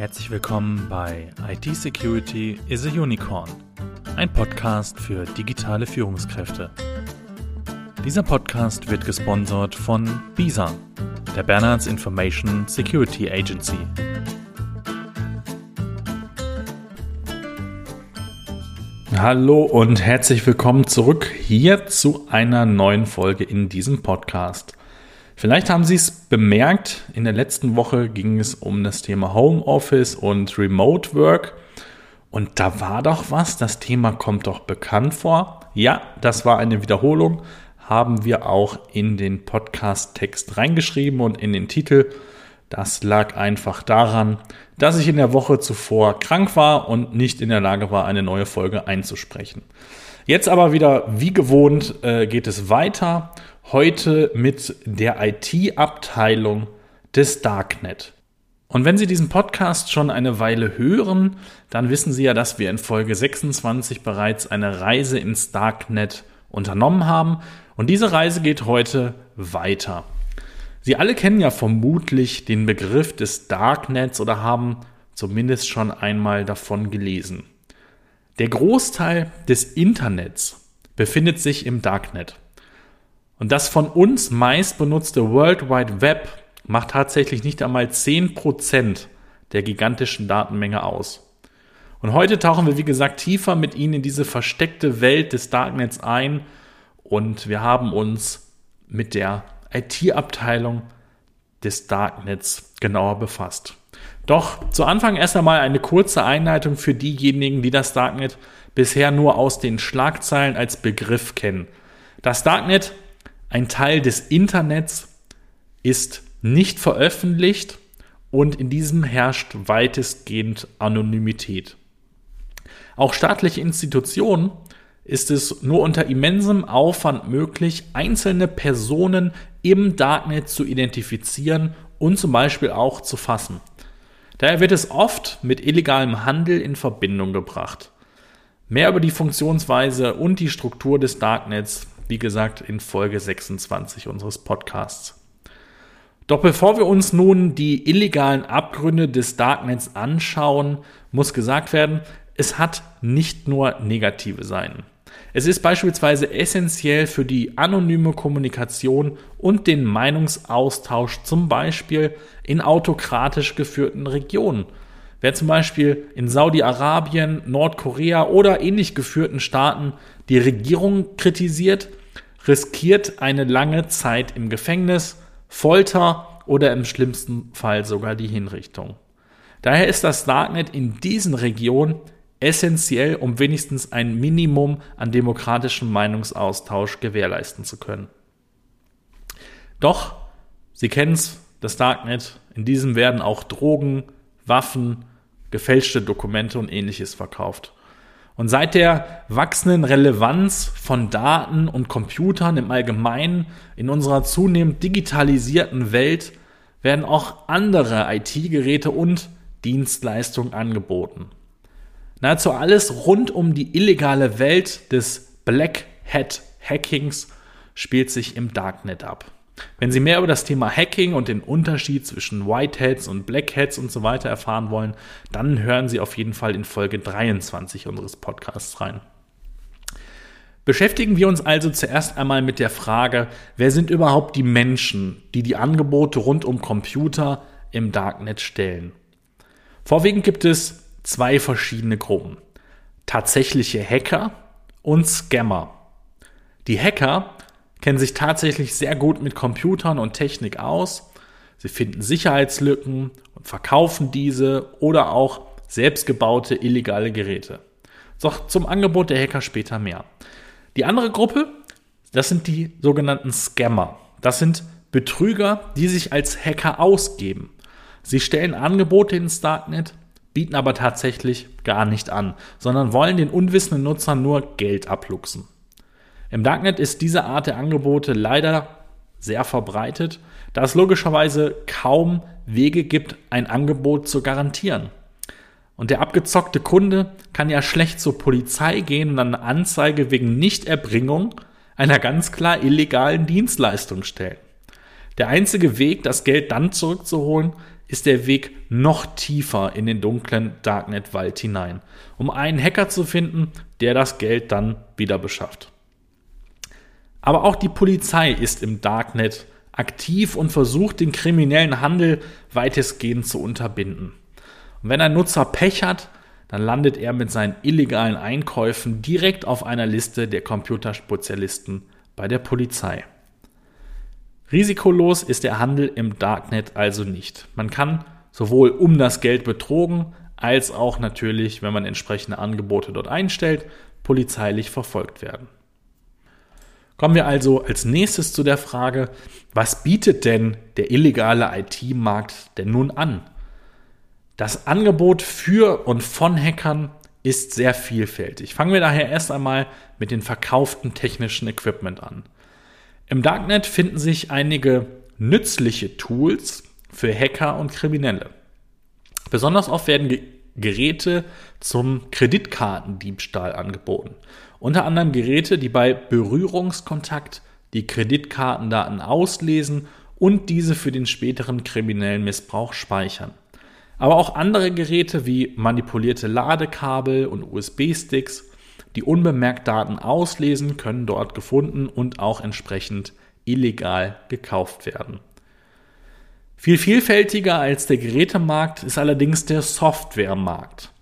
Herzlich willkommen bei IT Security is a Unicorn, ein Podcast für digitale Führungskräfte. Dieser Podcast wird gesponsert von BISA, der Bernards Information Security Agency. Hallo und herzlich willkommen zurück hier zu einer neuen Folge in diesem Podcast. Vielleicht haben Sie es bemerkt, in der letzten Woche ging es um das Thema Homeoffice und Remote Work. Und da war doch was, das Thema kommt doch bekannt vor. Ja, das war eine Wiederholung, haben wir auch in den Podcast-Text reingeschrieben und in den Titel. Das lag einfach daran, dass ich in der Woche zuvor krank war und nicht in der Lage war, eine neue Folge einzusprechen. Jetzt aber wieder, wie gewohnt, äh, geht es weiter heute mit der IT-Abteilung des Darknet. Und wenn Sie diesen Podcast schon eine Weile hören, dann wissen Sie ja, dass wir in Folge 26 bereits eine Reise ins Darknet unternommen haben. Und diese Reise geht heute weiter. Sie alle kennen ja vermutlich den Begriff des Darknets oder haben zumindest schon einmal davon gelesen. Der Großteil des Internets befindet sich im Darknet. Und das von uns meist benutzte World Wide Web macht tatsächlich nicht einmal 10% der gigantischen Datenmenge aus. Und heute tauchen wir, wie gesagt, tiefer mit Ihnen in diese versteckte Welt des Darknets ein und wir haben uns mit der IT-Abteilung des Darknets genauer befasst. Doch zu Anfang erst einmal eine kurze Einleitung für diejenigen, die das Darknet bisher nur aus den Schlagzeilen als Begriff kennen. Das Darknet ein Teil des Internets ist nicht veröffentlicht und in diesem herrscht weitestgehend Anonymität. Auch staatliche Institutionen ist es nur unter immensem Aufwand möglich, einzelne Personen im Darknet zu identifizieren und zum Beispiel auch zu fassen. Daher wird es oft mit illegalem Handel in Verbindung gebracht. Mehr über die Funktionsweise und die Struktur des Darknets wie gesagt, in Folge 26 unseres Podcasts. Doch bevor wir uns nun die illegalen Abgründe des Darknets anschauen, muss gesagt werden, es hat nicht nur negative Seiten. Es ist beispielsweise essentiell für die anonyme Kommunikation und den Meinungsaustausch, zum Beispiel in autokratisch geführten Regionen. Wer zum Beispiel in Saudi-Arabien, Nordkorea oder ähnlich geführten Staaten die Regierung kritisiert, riskiert eine lange Zeit im Gefängnis, Folter oder im schlimmsten Fall sogar die Hinrichtung. Daher ist das Darknet in diesen Regionen essentiell, um wenigstens ein Minimum an demokratischem Meinungsaustausch gewährleisten zu können. Doch, Sie kennen es, das Darknet, in diesem werden auch Drogen, Waffen, gefälschte Dokumente und ähnliches verkauft. Und seit der wachsenden Relevanz von Daten und Computern im Allgemeinen in unserer zunehmend digitalisierten Welt werden auch andere IT-Geräte und Dienstleistungen angeboten. Nahezu alles rund um die illegale Welt des Black Hat Hackings spielt sich im Darknet ab. Wenn Sie mehr über das Thema Hacking und den Unterschied zwischen White Hats und Black Hats und so weiter erfahren wollen, dann hören Sie auf jeden Fall in Folge 23 unseres Podcasts rein. Beschäftigen wir uns also zuerst einmal mit der Frage, wer sind überhaupt die Menschen, die die Angebote rund um Computer im Darknet stellen? Vorwiegend gibt es zwei verschiedene Gruppen. Tatsächliche Hacker und Scammer. Die Hacker kennen sich tatsächlich sehr gut mit Computern und Technik aus. Sie finden Sicherheitslücken und verkaufen diese oder auch selbstgebaute illegale Geräte. Doch zum Angebot der Hacker später mehr. Die andere Gruppe, das sind die sogenannten Scammer. Das sind Betrüger, die sich als Hacker ausgeben. Sie stellen Angebote ins Darknet, bieten aber tatsächlich gar nicht an, sondern wollen den unwissenden Nutzern nur Geld abluchsen. Im Darknet ist diese Art der Angebote leider sehr verbreitet, da es logischerweise kaum Wege gibt, ein Angebot zu garantieren. Und der abgezockte Kunde kann ja schlecht zur Polizei gehen und eine Anzeige wegen Nichterbringung einer ganz klar illegalen Dienstleistung stellen. Der einzige Weg, das Geld dann zurückzuholen, ist der Weg noch tiefer in den dunklen Darknet-Wald hinein, um einen Hacker zu finden, der das Geld dann wieder beschafft. Aber auch die Polizei ist im Darknet aktiv und versucht, den kriminellen Handel weitestgehend zu unterbinden. Und wenn ein Nutzer Pech hat, dann landet er mit seinen illegalen Einkäufen direkt auf einer Liste der Computerspezialisten bei der Polizei. Risikolos ist der Handel im Darknet also nicht. Man kann sowohl um das Geld betrogen, als auch natürlich, wenn man entsprechende Angebote dort einstellt, polizeilich verfolgt werden. Kommen wir also als nächstes zu der Frage, was bietet denn der illegale IT-Markt denn nun an? Das Angebot für und von Hackern ist sehr vielfältig. Fangen wir daher erst einmal mit den verkauften technischen Equipment an. Im Darknet finden sich einige nützliche Tools für Hacker und Kriminelle. Besonders oft werden Geräte zum Kreditkartendiebstahl angeboten. Unter anderem Geräte, die bei Berührungskontakt die Kreditkartendaten auslesen und diese für den späteren kriminellen Missbrauch speichern. Aber auch andere Geräte wie manipulierte Ladekabel und USB-Sticks, die unbemerkt Daten auslesen, können dort gefunden und auch entsprechend illegal gekauft werden. Viel vielfältiger als der Gerätemarkt ist allerdings der Softwaremarkt.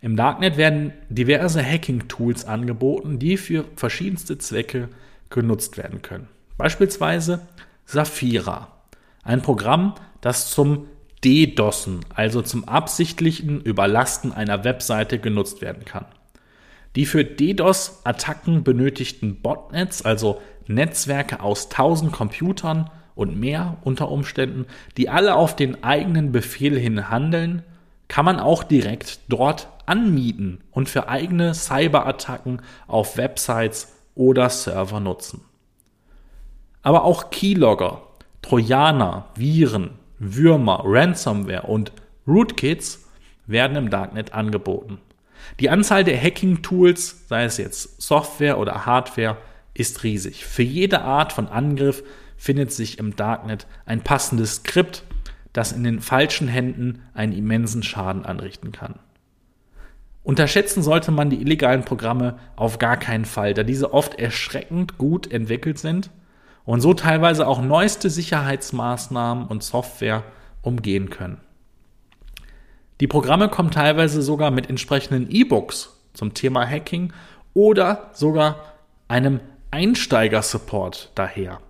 Im Darknet werden diverse Hacking-Tools angeboten, die für verschiedenste Zwecke genutzt werden können. Beispielsweise Safira, ein Programm, das zum DDoSen, also zum absichtlichen Überlasten einer Webseite genutzt werden kann. Die für DDoS-Attacken benötigten Botnets, also Netzwerke aus tausend Computern und mehr unter Umständen, die alle auf den eigenen Befehl hin handeln, kann man auch direkt dort anmieten und für eigene Cyberattacken auf Websites oder Server nutzen. Aber auch Keylogger, Trojaner, Viren, Würmer, Ransomware und Rootkits werden im Darknet angeboten. Die Anzahl der Hacking-Tools, sei es jetzt Software oder Hardware, ist riesig. Für jede Art von Angriff findet sich im Darknet ein passendes Skript, das in den falschen Händen einen immensen Schaden anrichten kann. Unterschätzen sollte man die illegalen Programme auf gar keinen Fall, da diese oft erschreckend gut entwickelt sind und so teilweise auch neueste Sicherheitsmaßnahmen und Software umgehen können. Die Programme kommen teilweise sogar mit entsprechenden E-Books zum Thema Hacking oder sogar einem Einsteiger-Support daher.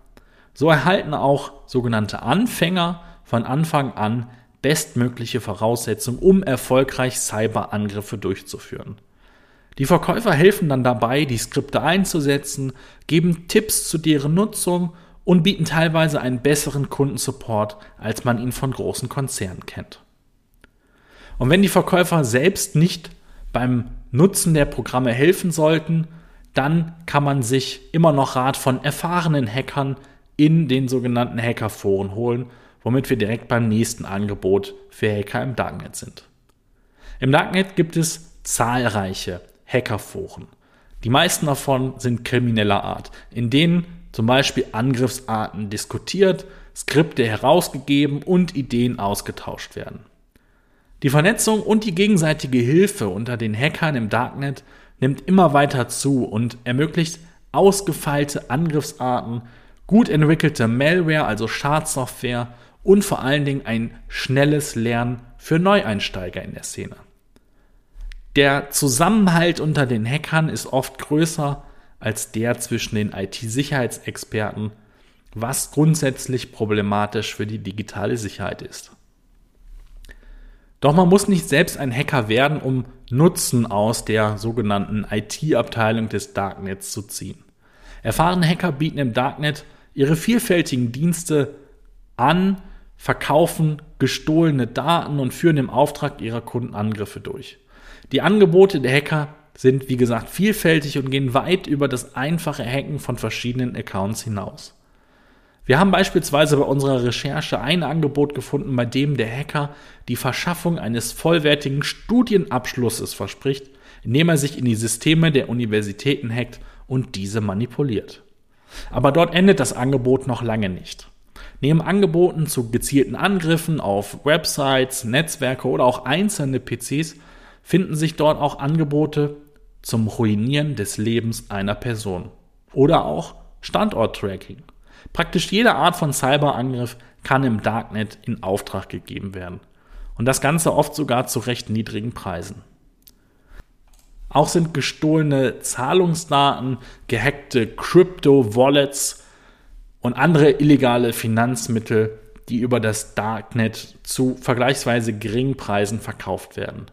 So erhalten auch sogenannte Anfänger von Anfang an bestmögliche Voraussetzungen, um erfolgreich Cyberangriffe durchzuführen. Die Verkäufer helfen dann dabei, die Skripte einzusetzen, geben Tipps zu deren Nutzung und bieten teilweise einen besseren Kundensupport, als man ihn von großen Konzernen kennt. Und wenn die Verkäufer selbst nicht beim Nutzen der Programme helfen sollten, dann kann man sich immer noch Rat von erfahrenen Hackern in den sogenannten Hackerforen holen womit wir direkt beim nächsten Angebot für Hacker im Darknet sind. Im Darknet gibt es zahlreiche Hackerforen. Die meisten davon sind krimineller Art, in denen zum Beispiel Angriffsarten diskutiert, Skripte herausgegeben und Ideen ausgetauscht werden. Die Vernetzung und die gegenseitige Hilfe unter den Hackern im Darknet nimmt immer weiter zu und ermöglicht ausgefeilte Angriffsarten, gut entwickelte Malware, also Schadsoftware und vor allen Dingen ein schnelles Lernen für Neueinsteiger in der Szene. Der Zusammenhalt unter den Hackern ist oft größer als der zwischen den IT-Sicherheitsexperten, was grundsätzlich problematisch für die digitale Sicherheit ist. Doch man muss nicht selbst ein Hacker werden, um Nutzen aus der sogenannten IT-Abteilung des Darknets zu ziehen. Erfahrene Hacker bieten im Darknet ihre vielfältigen Dienste an, verkaufen gestohlene Daten und führen im Auftrag ihrer Kunden Angriffe durch. Die Angebote der Hacker sind, wie gesagt, vielfältig und gehen weit über das einfache Hacken von verschiedenen Accounts hinaus. Wir haben beispielsweise bei unserer Recherche ein Angebot gefunden, bei dem der Hacker die Verschaffung eines vollwertigen Studienabschlusses verspricht, indem er sich in die Systeme der Universitäten hackt und diese manipuliert. Aber dort endet das Angebot noch lange nicht. Neben Angeboten zu gezielten Angriffen auf Websites, Netzwerke oder auch einzelne PCs finden sich dort auch Angebote zum Ruinieren des Lebens einer Person oder auch Standort-Tracking. Praktisch jede Art von Cyberangriff kann im Darknet in Auftrag gegeben werden. Und das Ganze oft sogar zu recht niedrigen Preisen. Auch sind gestohlene Zahlungsdaten, gehackte Crypto-Wallets und andere illegale Finanzmittel, die über das Darknet zu vergleichsweise geringen Preisen verkauft werden.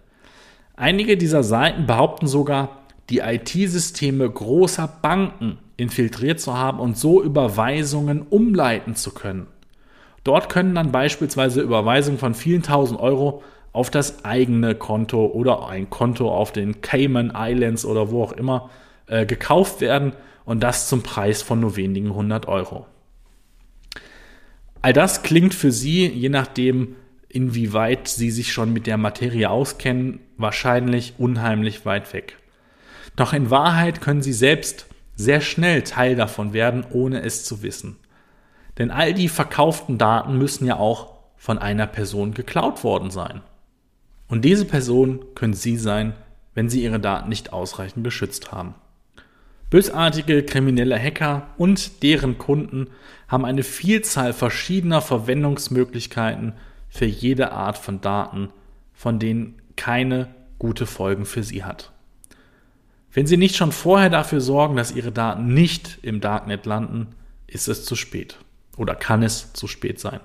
Einige dieser Seiten behaupten sogar, die IT-Systeme großer Banken infiltriert zu haben und so Überweisungen umleiten zu können. Dort können dann beispielsweise Überweisungen von vielen tausend Euro auf das eigene Konto oder ein Konto auf den Cayman Islands oder wo auch immer äh, gekauft werden und das zum Preis von nur wenigen hundert Euro. All das klingt für Sie, je nachdem, inwieweit Sie sich schon mit der Materie auskennen, wahrscheinlich unheimlich weit weg. Doch in Wahrheit können Sie selbst sehr schnell Teil davon werden, ohne es zu wissen. Denn all die verkauften Daten müssen ja auch von einer Person geklaut worden sein. Und diese Person können Sie sein, wenn Sie Ihre Daten nicht ausreichend geschützt haben. Bösartige kriminelle Hacker und deren Kunden haben eine Vielzahl verschiedener Verwendungsmöglichkeiten für jede Art von Daten, von denen keine gute Folgen für Sie hat. Wenn Sie nicht schon vorher dafür sorgen, dass Ihre Daten nicht im Darknet landen, ist es zu spät oder kann es zu spät sein.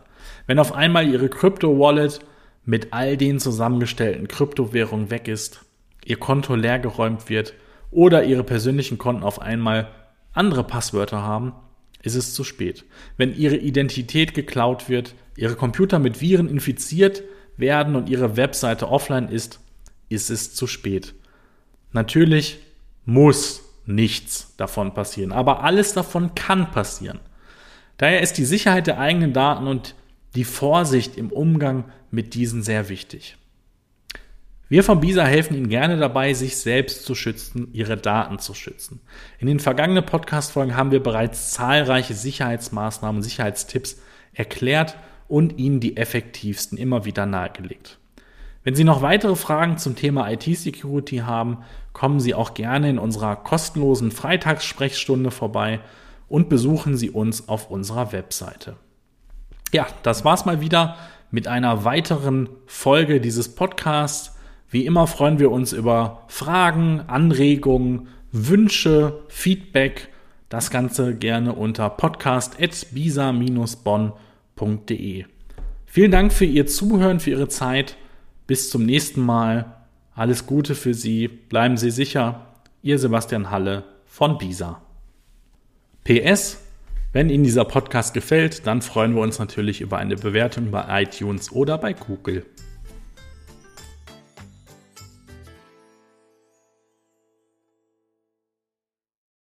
Wenn auf einmal Ihre Crypto-Wallet mit all den zusammengestellten Kryptowährungen weg ist, ihr Konto leergeräumt wird oder ihre persönlichen Konten auf einmal andere Passwörter haben, ist es zu spät. Wenn ihre Identität geklaut wird, ihre Computer mit Viren infiziert werden und ihre Webseite offline ist, ist es zu spät. Natürlich muss nichts davon passieren, aber alles davon kann passieren. Daher ist die Sicherheit der eigenen Daten und die Vorsicht im Umgang mit diesen sehr wichtig. Wir von BISA helfen Ihnen gerne dabei, sich selbst zu schützen, Ihre Daten zu schützen. In den vergangenen Podcast-Folgen haben wir bereits zahlreiche Sicherheitsmaßnahmen, Sicherheitstipps erklärt und Ihnen die effektivsten immer wieder nahegelegt. Wenn Sie noch weitere Fragen zum Thema IT-Security haben, kommen Sie auch gerne in unserer kostenlosen Freitagssprechstunde vorbei und besuchen Sie uns auf unserer Webseite. Ja, das war's mal wieder mit einer weiteren Folge dieses Podcasts. Wie immer freuen wir uns über Fragen, Anregungen, Wünsche, Feedback. Das Ganze gerne unter podcast.bisa-bonn.de. Vielen Dank für Ihr Zuhören, für Ihre Zeit. Bis zum nächsten Mal. Alles Gute für Sie. Bleiben Sie sicher. Ihr Sebastian Halle von BISA. PS wenn Ihnen dieser Podcast gefällt, dann freuen wir uns natürlich über eine Bewertung bei iTunes oder bei Google.